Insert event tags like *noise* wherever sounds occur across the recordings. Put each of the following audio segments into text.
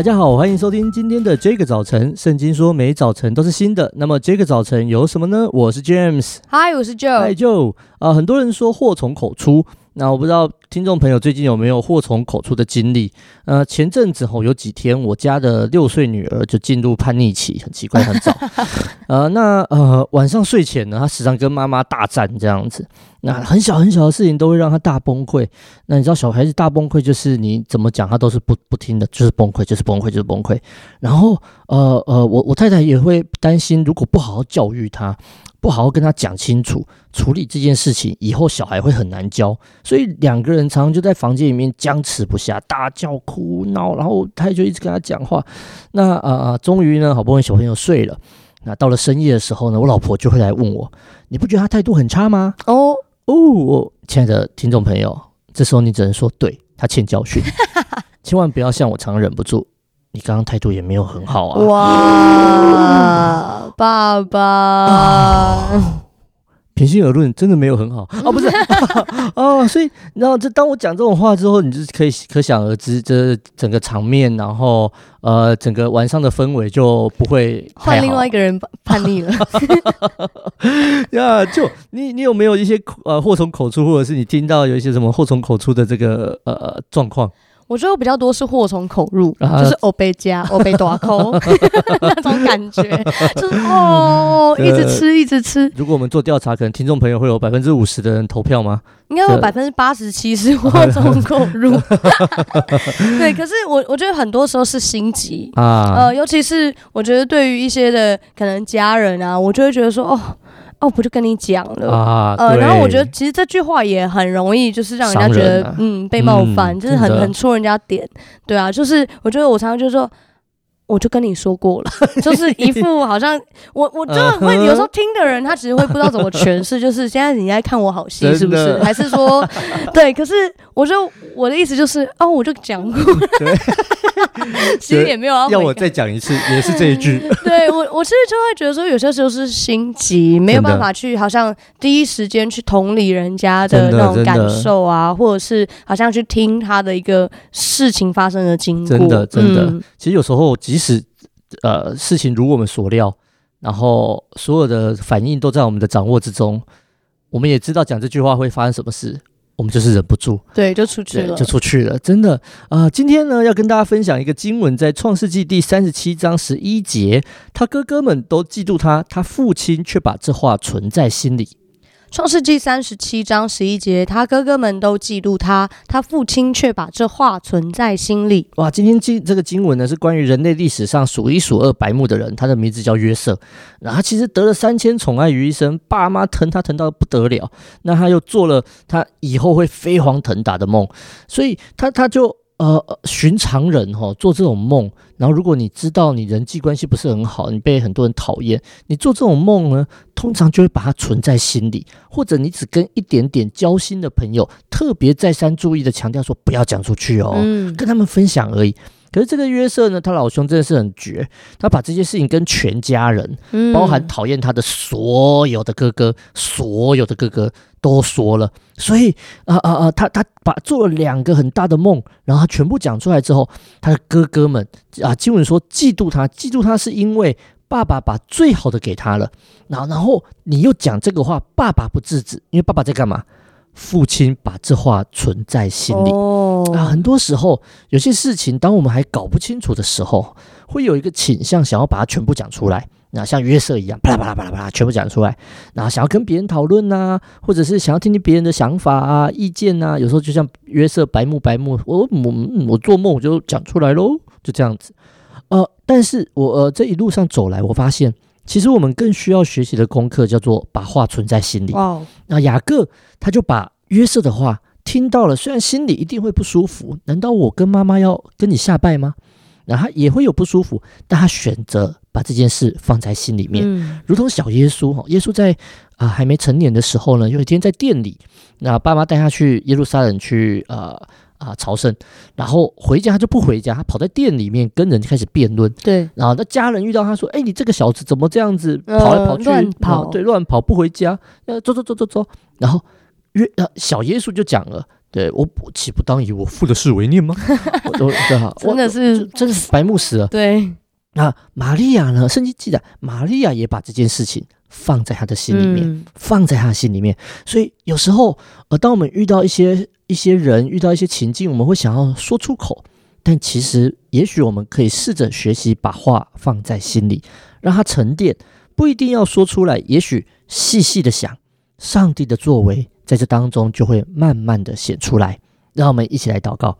大家好，欢迎收听今天的这个早晨。圣经说每早晨都是新的，那么这个早晨有什么呢？我是 James，嗨，我是 Joe，嗨 Joe。啊，很多人说祸从口出。那我不知道听众朋友最近有没有祸从口出的经历？呃，前阵子吼有几天，我家的六岁女儿就进入叛逆期，很奇怪，很早。*laughs* 呃，那呃晚上睡前呢，她时常跟妈妈大战这样子。那很小很小的事情都会让她大崩溃。那你知道小孩子大崩溃就是你怎么讲她都是不不听的，就是崩溃，就是崩溃，就是崩溃。然后呃呃，我我太太也会担心，如果不好好教育她。不好好跟他讲清楚，处理这件事情，以后小孩会很难教，所以两个人常常就在房间里面僵持不下，大叫哭闹，然后他就一直跟他讲话。那啊啊，终于呢，好不容易小朋友睡了。那到了深夜的时候呢，我老婆就会来问我：“你不觉得他态度很差吗？”哦哦，亲爱的听众朋友，这时候你只能说：“对，他欠教训，*laughs* 千万不要像我常常忍不住。”你刚刚态度也没有很好啊！哇，爸爸，啊、*laughs* 平心而论，真的没有很好 *laughs* 哦！不是 *laughs* 哦，所以然后这当我讲这种话之后，你就可以可想而知，这整个场面，然后呃，整个晚上的氛围就不会换另外一个人叛逆了呀。就你，你有没有一些呃祸从口出，或者是你听到有一些什么祸从口出的这个呃状况？我觉得我比较多是祸从口入，啊、就是欧贝加、欧贝大口 *laughs* *laughs* 那种感觉，就是哦，一直吃，一直吃。如果我们做调查，可能听众朋友会有百分之五十的人投票吗？应该有百分之八十七是 *laughs* 祸从口入。对，可是我我觉得很多时候是心急啊，呃，尤其是我觉得对于一些的可能家人啊，我就会觉得说哦。哦，不就跟你讲了啊？呃，然后我觉得其实这句话也很容易，就是让人家觉得、啊、嗯被冒犯，嗯、就是很很戳人家点，对啊，就是我觉得我常常就说。我就跟你说过了，*laughs* 就是一副好像我我真的会有时候听的人，他其实会不知道怎么诠释，就是现在你在看我好戏是不是？还是说 *laughs* 对？可是我就我的意思就是哦，我就讲过了，其实也没有要要我再讲一次，也是这一句。*laughs* 对我我其实就会觉得说，有些时候是心急，没有办法去好像第一时间去同理人家的那种感受啊，或者是好像去听他的一个事情发生的经过。真的真的，嗯、其实有时候即使。是，呃，事情如我们所料，然后所有的反应都在我们的掌握之中。我们也知道讲这句话会发生什么事，我们就是忍不住，对，就出去了，就出去了。真的啊，呃，今天呢，要跟大家分享一个经文，在创世纪第三十七章十一节，他哥哥们都嫉妒他，他父亲却把这话存在心里。创世纪三十七章十一节，他哥哥们都嫉妒他，他父亲却把这话存在心里。哇，今天经这个经文呢，是关于人类历史上数一数二白目的人，他的名字叫约瑟。那他其实得了三千宠爱于一身，爸妈疼他疼到不得了。那他又做了他以后会飞黄腾达的梦，所以他他就。呃，寻常人哈、哦、做这种梦，然后如果你知道你人际关系不是很好，你被很多人讨厌，你做这种梦呢，通常就会把它存在心里，或者你只跟一点点交心的朋友特别再三注意的强调说不要讲出去哦，嗯、跟他们分享而已。可是这个约瑟呢，他老兄真的是很绝，他把这些事情跟全家人，嗯、包含讨厌他的所有的哥哥，所有的哥哥都说了。所以啊啊啊，他他把做了两个很大的梦，然后他全部讲出来之后，他的哥哥们啊，经文说嫉妒他，嫉妒他是因为爸爸把最好的给他了。然后然后你又讲这个话，爸爸不制止，因为爸爸在干嘛？父亲把这话存在心里。哦、啊，很多时候有些事情，当我们还搞不清楚的时候，会有一个倾向，想要把它全部讲出来。那像约瑟一样，啪啦啪啦啪啦啪啦，全部讲出来。然后想要跟别人讨论呐，或者是想要听听别人的想法啊、意见呐。有时候就像约瑟白目白目，我我我做梦我就讲出来喽，就这样子。呃，但是我呃这一路上走来，我发现。其实我们更需要学习的功课叫做把话存在心里。哦，那雅各他就把约瑟的话听到了，虽然心里一定会不舒服，难道我跟妈妈要跟你下拜吗？那他也会有不舒服，但他选择把这件事放在心里面，嗯、如同小耶稣哈，耶稣在啊、呃、还没成年的时候呢，有一天在店里，那爸妈带他去耶路撒冷去呃。啊，朝圣，然后回家他就不回家，他跑在店里面跟人开始辩论。对，然后那家人遇到他说：“哎，你这个小子怎么这样子跑来跑去？呃、乱跑，对，乱跑不回家。要走走走走走。”然后约呃小耶稣就讲了，对，我岂不当以我父的事为念吗？*laughs* 我都对哈，真的是真的是白目死了。对，那玛利亚呢？圣经记载，玛利亚也把这件事情放在他的心里面，嗯、放在他的心里面。所以有时候，呃，当我们遇到一些一些人，遇到一些情境，我们会想要说出口，但其实，也许我们可以试着学习把话放在心里，让它沉淀，不一定要说出来。也许细细的想，上帝的作为在这当中就会慢慢的显出来。让我们一起来祷告。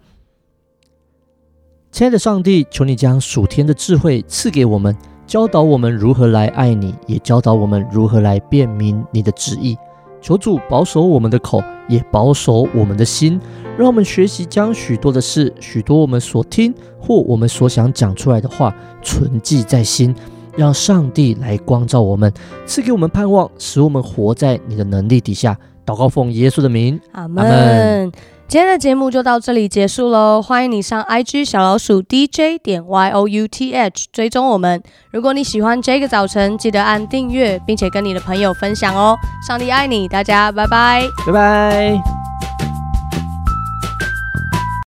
亲爱的上帝，求你将属天的智慧赐给我们，教导我们如何来爱你，也教导我们如何来辨明你的旨意。求主保守我们的口，也保守我们的心，让我们学习将许多的事、许多我们所听或我们所想讲出来的话存记在心，让上帝来光照我们，赐给我们盼望，使我们活在你的能力底下。祷告奉耶稣的名，阿门。今天的节目就到这里结束喽，欢迎你上 IG 小老鼠 DJ 点 YOUTH 追踪我们。如果你喜欢这个早晨，记得按订阅，并且跟你的朋友分享哦。上帝爱你，大家拜拜，拜拜。